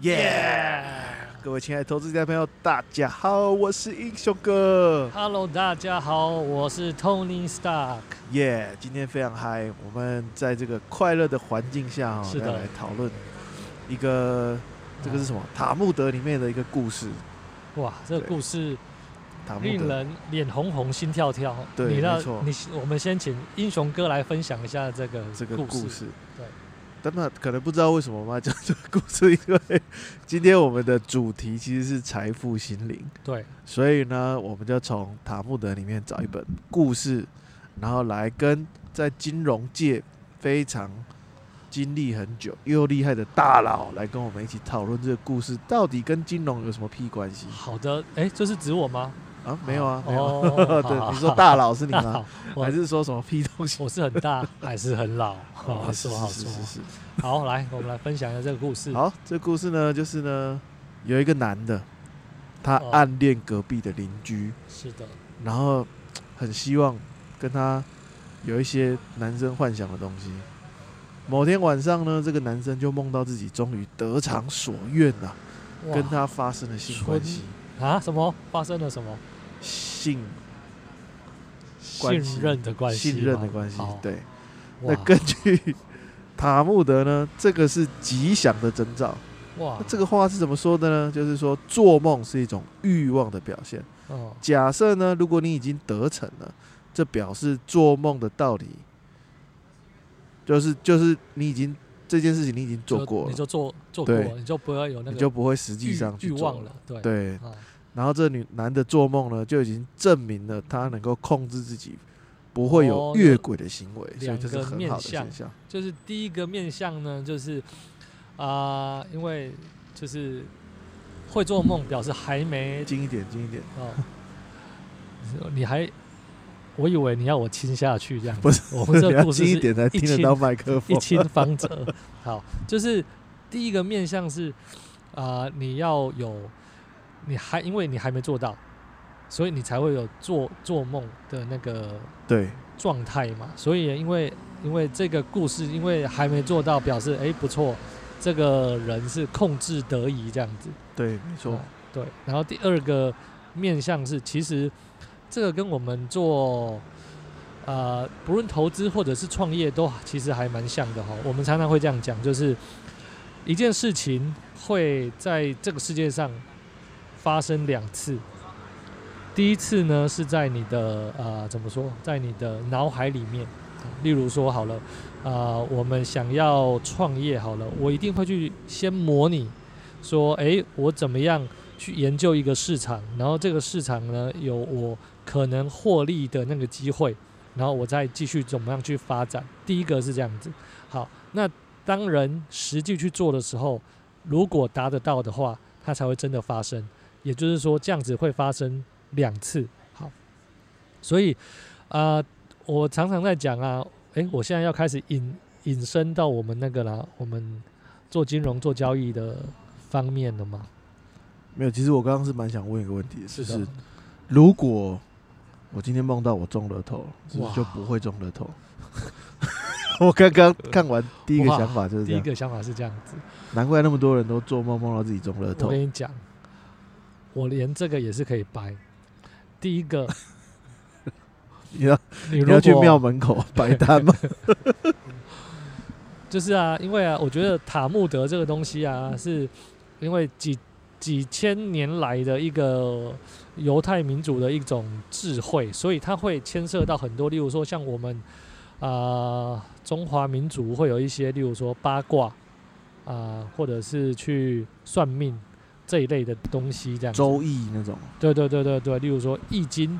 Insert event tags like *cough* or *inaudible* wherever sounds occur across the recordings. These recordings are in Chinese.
耶！各位亲爱的投资家朋友，大家好，我是英雄哥。Hello，大家好，我是 Tony Stark。耶！今天非常嗨，我们在这个快乐的环境下哈，是的来讨论一个这个是什么？塔木德里面的一个故事。哇，这个故事令人脸红红、心跳跳。对你错你我们先请英雄哥来分享一下这个这个。故事。对。但那可能不知道为什么我们要讲这个故事，因为今天我们的主题其实是财富心灵。对，所以呢，我们就从塔木德里面找一本故事，然后来跟在金融界非常经历很久又厉害的大佬来跟我们一起讨论这个故事到底跟金融有什么屁关系好的，哎，这是指我吗？啊？没有啊，哦没有。*laughs* 好对，你说大佬是你吗还是说什么屁东西？我是很大 *laughs* 还是很老？好说好说。好，来，我们来分享一下这个故事。好，这故事呢，就是呢，有一个男的，他哦暗恋隔壁的邻居，是的，然后很希望跟他有一些男生幻想的东西。某天晚上呢，这个男生就梦到自己终于得偿所愿呐、哇跟他发生了性关系，啊什么发生了什么？性关系信任的关系，信任的关系。对，那根据塔木德呢，这个是吉祥的征兆。哇那，这个话是怎么说的呢？就是说，做梦是一种欲望的表现。哦，假设呢，如果你已经得逞了，这表示做梦的道理，就是就是你已经这件事情你已经做过了你，就做做过对了，你就不要有那个你就不会实际上去做欲望了。对然后这女男的做梦呢，就已经证明了他能够控制自己，不会有哦越轨的行为，所以这是很好的现象。就是第一个面相呢，就是啊、因为就是会做梦，表示还没精一点，精一点，哦，你还。我以为你要我亲下去这样子，不是我们这故事是一点才听得到麦克一。亲方泽。好，就是第一个面向是啊、你要有，你还因为你还没做到，所以你才会有做做梦的那个对，状态嘛。所以因为因为这个故事，因为还没做到，表示哎、不错，这个人是控制得宜这样子。对，没错哦，对，然后第二个面向是，其实这个跟我们做呃，不论投资或者是创业，都其实还蛮像的哈。我们常常会这样讲，就是一件事情会在这个世界上发生两次。第一次呢是在你的呃怎么说，在你的脑海里面，例如说好了，啊，我们想要创业好了，我一定会去先模拟，说，诶，我怎么样去研究一个市场，然后这个市场呢有我可能获利的那个机会，然后我再继续怎么样去发展。第一个是这样子。好，那当人实际去做的时候，如果达得到的话，它才会真的发生。也就是说，这样子会发生两次。好，所以啊、呃我常常在讲啊，诶，我现在要开始引引申到我们那个啦，我们做金融做交易的方面了吗？没有。其实我刚刚是蛮想问一个问题，就是如果我今天梦到我中了头，是不是就不会中了头？*laughs* 我刚刚看完第一个想法就是这，第一个想法是这样子，难怪那么多人都做梦梦到自己中乐我透。跟你讲，我连这个也是可以掰。第一个，*laughs* 你要你如你要去庙门口摆摊吗？*laughs* 就是啊，因为啊，我觉得塔木德这个东西啊，是因为几几千年来的一个犹太民族的一种智慧，所以它会牵涉到很多，例如说像我们啊、中华民族会有一些，例如说八卦啊、或者是去算命这一类的东西，这样周易那种，对对对对对，例如说《易经》，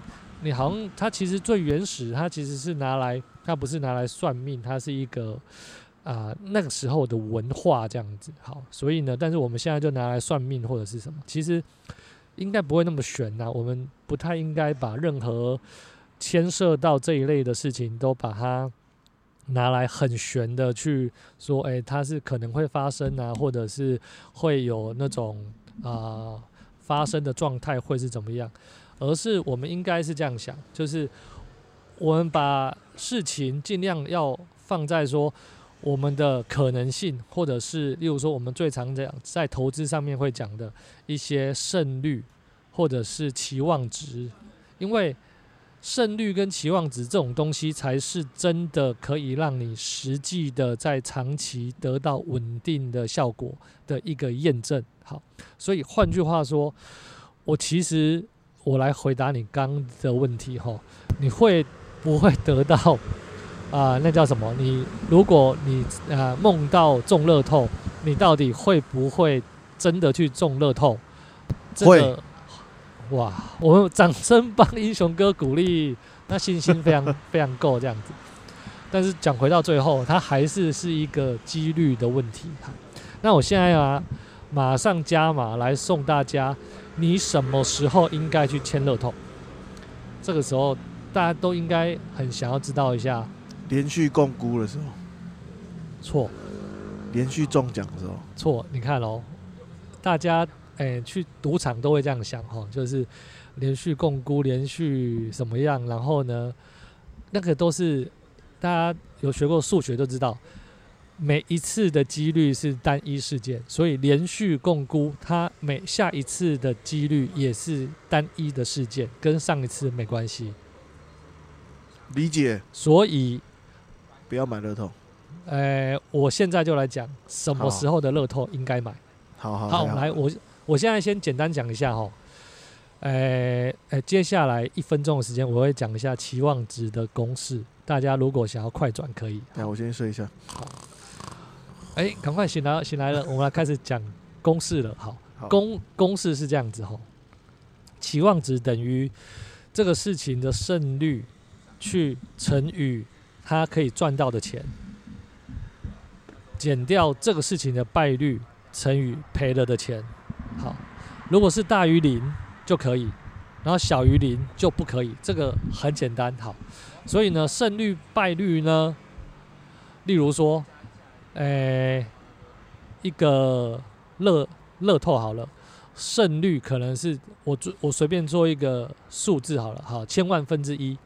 你好像它其实最原始，它其实是拿来，它不是拿来算命，它是一个啊、那个时候的文化这样子。好，所以呢，但是我们现在就拿来算命或者是什么，其实应该不会那么玄呐、我们不太应该把任何牵涉到这一类的事情都把它拿来很玄的去说，诶，它是可能会发生啊，或者是会有那种啊、发生的状态会是怎么样，而是我们应该是这样想，就是我们把事情尽量要放在说，我们的可能性，或者是例如说我们最常讲在投资上面会讲的一些胜率，或者是期望值，因为胜率跟期望值这种东西，才是真的可以让你实际的在长期得到稳定的效果的一个验证。好，所以换句话说，我其实我来回答你刚的问题哈，你会不会得到？啊，那叫什么？你如果你啊梦到中乐透，你到底会不会真的去中乐透？会。哇，我们掌声帮英雄哥鼓励，那信心非常非常够这样子。但是讲回到最后，它还是是一个几率的问题。那我现在啊，马上加码来送大家，你什么时候应该去签乐透？这个时候大家都应该很想要知道一下。连续共估的时候，错；连续中奖的时候，错。你看哦，大家诶去赌场都会这样想哈，就是连续共估，连续什么样？然后呢，那个都是大家有学过数学都知道，每一次的几率是单一事件，所以连续共估，它每下一次的几率也是单一的事件，跟上一次没关系。理解。所以。不要买乐透。呃，我现在就来讲什么时候的乐透应该买。好好好，来，我我现在先简单讲一下哈。呃呃，接下来一分钟的时间，我会讲一下期望值的公式。大家如果想要快转，可以。来，我先睡一下。好。哎，赶快醒来，醒来了，我们来开始讲公式了。好，公公式是这样子哈。期望值等于这个事情的胜率去乘以。他可以赚到的钱，减掉这个事情的败率乘以赔了的钱，好，如果是大于零就可以，然后小于零就不可以，这个很简单，好，所以呢，胜率败率呢，例如说，诶，一个乐乐透好了，胜率可能是我我随便做一个数字好了，好，千万分之一。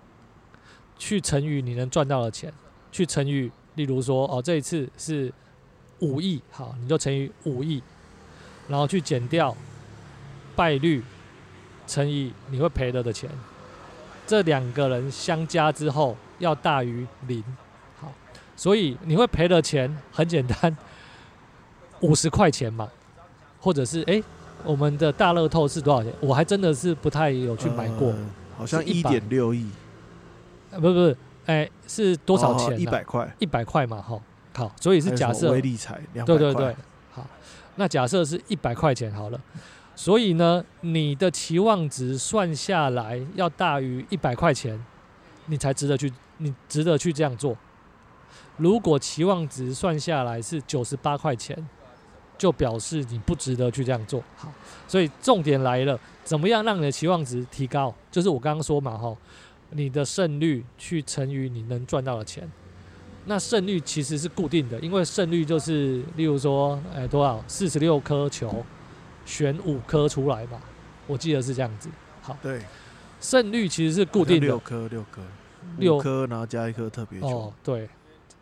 去乘以你能赚到的钱，去乘以，例如说，哦，这一次是五亿，好，你就乘以五亿，然后去减掉败率乘以你会赔了的钱，这两个人相加之后要大于零，好，所以你会赔的钱很简单，五十块钱嘛，或者是哎，我们的大乐透是多少钱？我还真的是不太有去买过，好像一点六亿。不不不，哎，是多少钱？一百块，一百块嘛，哈，好，所以是假设对对对，好，那假设是一百块钱好了，所以呢，你的期望值算下来要大于一百块钱，你才值得去，你值得去这样做。如果期望值算下来是九十八块钱，就表示你不值得去这样做。好，所以重点来了，怎么样让你的期望值提高？就是我刚刚说嘛，哈。你的胜率去乘以你能赚到的钱，那胜率其实是固定的，因为胜率就是，例如说，哎，多少？四十六颗球，选五颗出来吧，我记得是这样子。好，对，胜率其实是固定的，六颗六颗，六颗然后加一颗特别球。哦，对，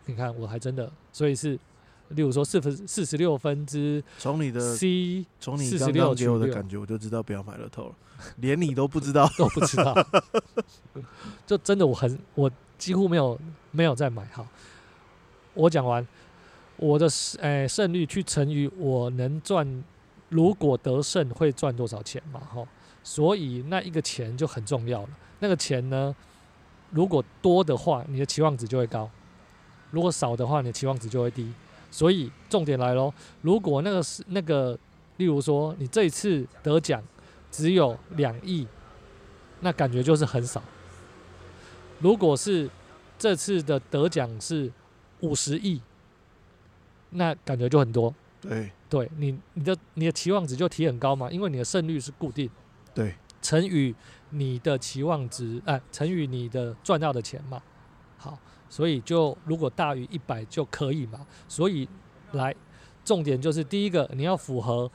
你看我还真的，所以是，例如说四分四十六分之，从你的 C，从你刚刚给我的感觉，我就知道不要买了透了。*laughs* 连你都不知道，*laughs* 都不知道，*laughs* 就真的我很我几乎没有没有在买哈。我讲完我的诶胜率去乘以我能赚，如果得胜会赚多少钱嘛哈。所以那一个钱就很重要了。那个钱呢，如果多的话，你的期望值就会高；如果少的话，你的期望值就会低。所以重点来喽，如果那个是那个，例如说你这一次得奖。只有两亿，那感觉就是很少。如果是这次的得奖是五十亿，那感觉就很多。对，对你你的你的期望值就提很高嘛，因为你的胜率是固定。对，乘以你的期望值，哎，乘以你的赚到的钱嘛。好，所以就如果大于一百就可以嘛。所以来，重点就是第一个你要符合。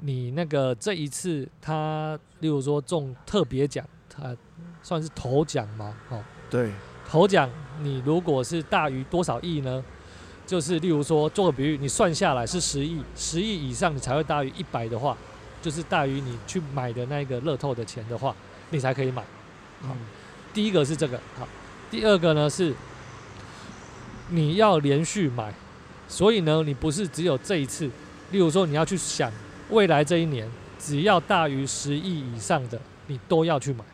你那个这一次，他例如说中特别奖，他算是头奖嘛？哦，对，头奖你如果是大于多少亿呢？就是例如说做个比喻，你算下来是十亿，十亿以上你才会大于一百的话，就是大于你去买的那个乐透的钱的话，你才可以买。好嗯第一个是这个，好，第二个呢是你要连续买，所以呢，你不是只有这一次，例如说你要去想未来这一年，只要大于十亿以上的，你都要去买。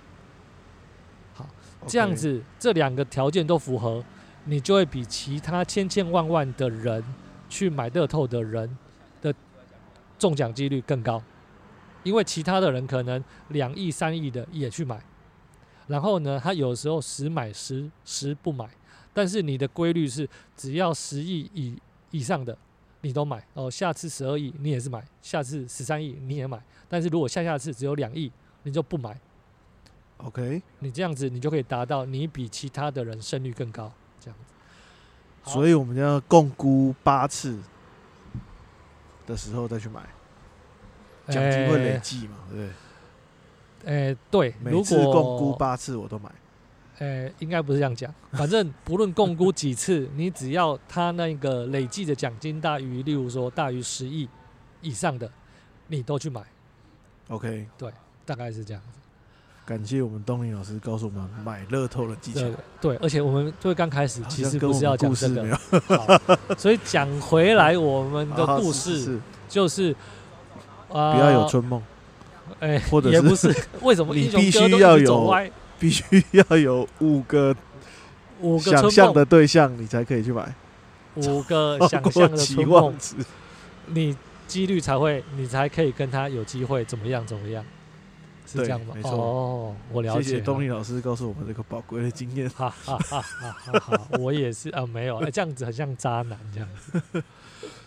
好这样子，这两个条件都符合，你就会比其他千千万万的人去买乐透的人的中奖几率更高，因为其他的人可能两亿、三亿的也去买，然后呢，他有时候十买十，十不买，但是你的规律是，只要十亿以以上的你都买，哦，下次十二亿你也是买，下次十三亿你也买，但是如果下下次只有两亿，你就不买。OK，你这样子，你就可以达到你比其他的人胜率更高，这样子。所以我们要共估八次的时候再去买，奖金会累计嘛，对不对？每如次共估果八次我都买。诶、应该不是这样讲，*laughs* 反正不论共估几次，你只要他那个累计的奖金大于，例如说大于十亿以上的，你都去买，OK，对大概是这样子。感谢我们东林老师告诉我们买乐透的技巧。对，对，而且我们最刚开始其实不是要讲这个，故事没有。好，所以讲回来我们的啊故事 *laughs* 就是，啊、不要有春梦，哎、或者是也不是，为什么英雄你必须要有歪？必须要有五个五个想，象的对象，你才可以去买。五个想象的期望值，你几率才会，你才可以跟他有机会怎么样怎么样，是这样吗没？错哦，我了解了。谢谢东林老师告诉我们这个宝贵的经验。哈哈哈哈哈哈！我也是啊，没有，哎，这样子很像渣男这样子。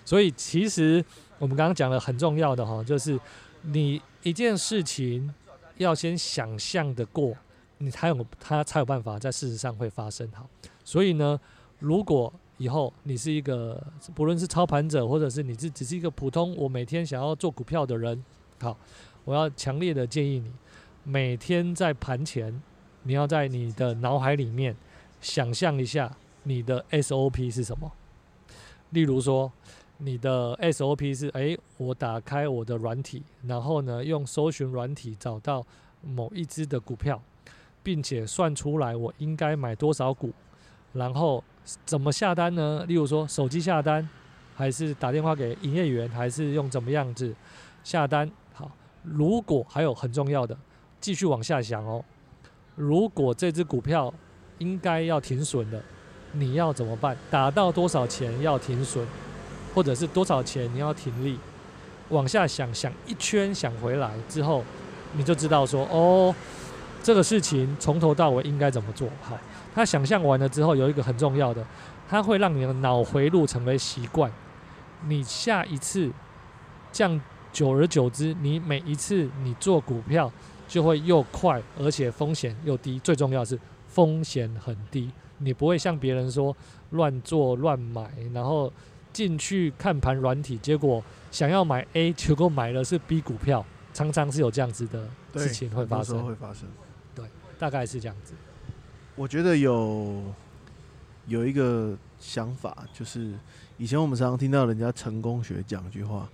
所以其实我们刚刚讲的很重要的哈，就是你一件事情要先想象的过，你才有他才有办法在事实上会发生好。所以呢，如果以后你是一个不论是操盘者，或者是你是只是一个普通我每天想要做股票的人，好，我要强烈的建议你，每天在盘前，你要在你的脑海里面想象一下你的 SOP 是什么。例如说，你的 SOP 是：诶，我打开我的软体，然后呢，用搜寻软体找到某一只的股票，并且算出来我应该买多少股，然后怎么下单呢？例如说，手机下单，还是打电话给营业员，还是用怎么样子下单？好，如果还有很重要的，继续往下想哦。如果这只股票应该要停损了，你要怎么办？打到多少钱要停损，或者是多少钱你要停利？往下想想一圈，想回来之后，你就知道说，哦，这个事情从头到尾应该怎么做好。他想象完了之后，有一个很重要的，它会让你的脑回路成为习惯。你下一次这样，久而久之，你每一次你做股票就会又快，而且风险又低。最重要的是风险很低，你不会像别人说乱做乱买，然后进去看盘软体，结果想要买 A，结果买的是 B 股票，常常是有这样子的事情会发生，会发生。大概是这样子。我觉得有有一个想法，就是以前我们常常听到人家成功学讲一句话，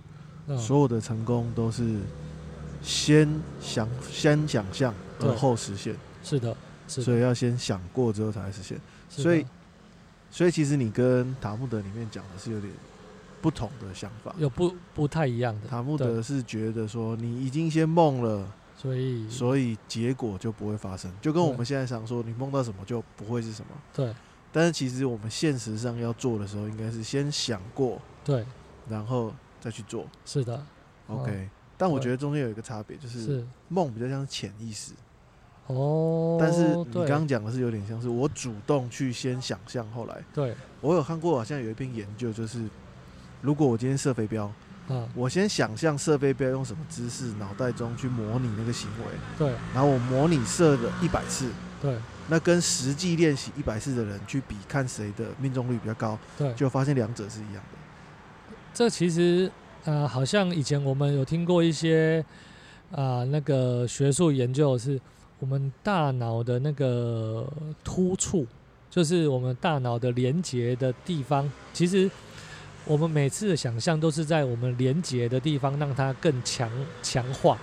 嗯，所有的成功都是先想先想象而后实现，是的，是的，所以要先想过之后才会实现。所以所以其实你跟塔木德里面讲的是有点不同的想法。有不不太一样的，塔木德是觉得说你已经先梦了，所以所以结果就不会发生，就跟我们现在想说，你梦到什么就不会是什么。对。但是其实我们现实上要做的时候，应该是先想过，对。然后再去做。是的，OK，、但我觉得中间有一个差别，就是是。梦比较像是潜意识，哦，但是你刚刚讲的是有点像是我主动去先想象，后来。对。我有看过，好像有一篇研究，就是如果我今天射飞镖，啊我先想象设备不要用什么姿势，脑袋中去模拟那个行为，对然后我模拟射了一百次，对那跟实际练习一百次的人去比，看谁的命中率比较高，对，就发现两者是一样的。这其实呃，好像以前我们有听过一些啊、那个学术研究是，我们大脑的那个突触，就是我们大脑的连接的地方。其实我们每次的想象都是在我们连接的地方让它更强强化。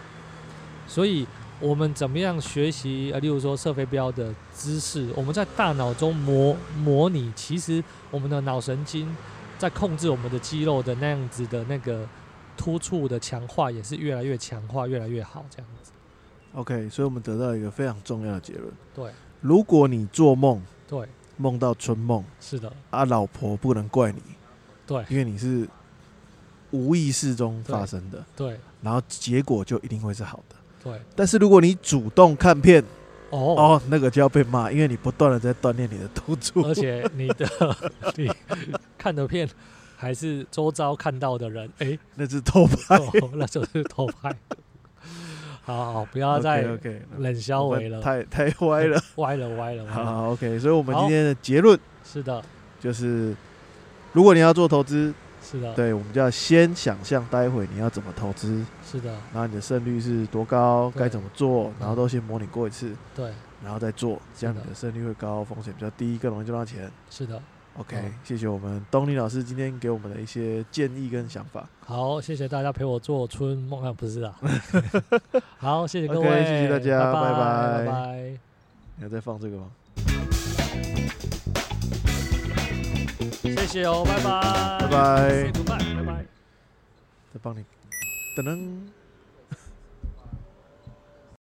所以，我们怎么样学习？呃，例如说射飞镖的姿势，我们在大脑中模模拟，其实我们的脑神经在控制我们的肌肉的那样子的那个突触的强化，也是越来越强化，越来越好这样子。OK，所以我们得到一个非常重要的结论：对如果你做梦对，梦到春梦，是的，啊，老婆不能怪你，对因为你是无意识中发生的，对然后结果就一定会是好的。对。但是如果你主动看片，哦，哦，那个就要被骂，因为你不断的在锻炼你的突出。而且你的 *laughs* 你看的片还是周遭看到的人，哎、那是偷拍。哦，那就是偷拍。*laughs* 好好，不要再冷消为了，太太 *laughs* 歪了。歪了歪了歪了。好，OK，所以我们今天的结论是的，就是，如果你要做投资，是的，对，我们就要先想象待会你要怎么投资，是的，然后你的胜率是多高，该怎么做，然后都先模拟过一次，对，然后再做，这样你的胜率会高，风险比较低，更容易赚到钱。是的。OK，、嗯谢谢我们东尼老师今天给我们的一些建议跟想法。好，谢谢大家陪我做春梦啊，不是啊。*laughs* 好，谢谢各位，谢谢大家拜拜拜拜拜。你要再放这个吗？谢谢哦，拜拜，拜拜拜拜。再帮你，噔噔。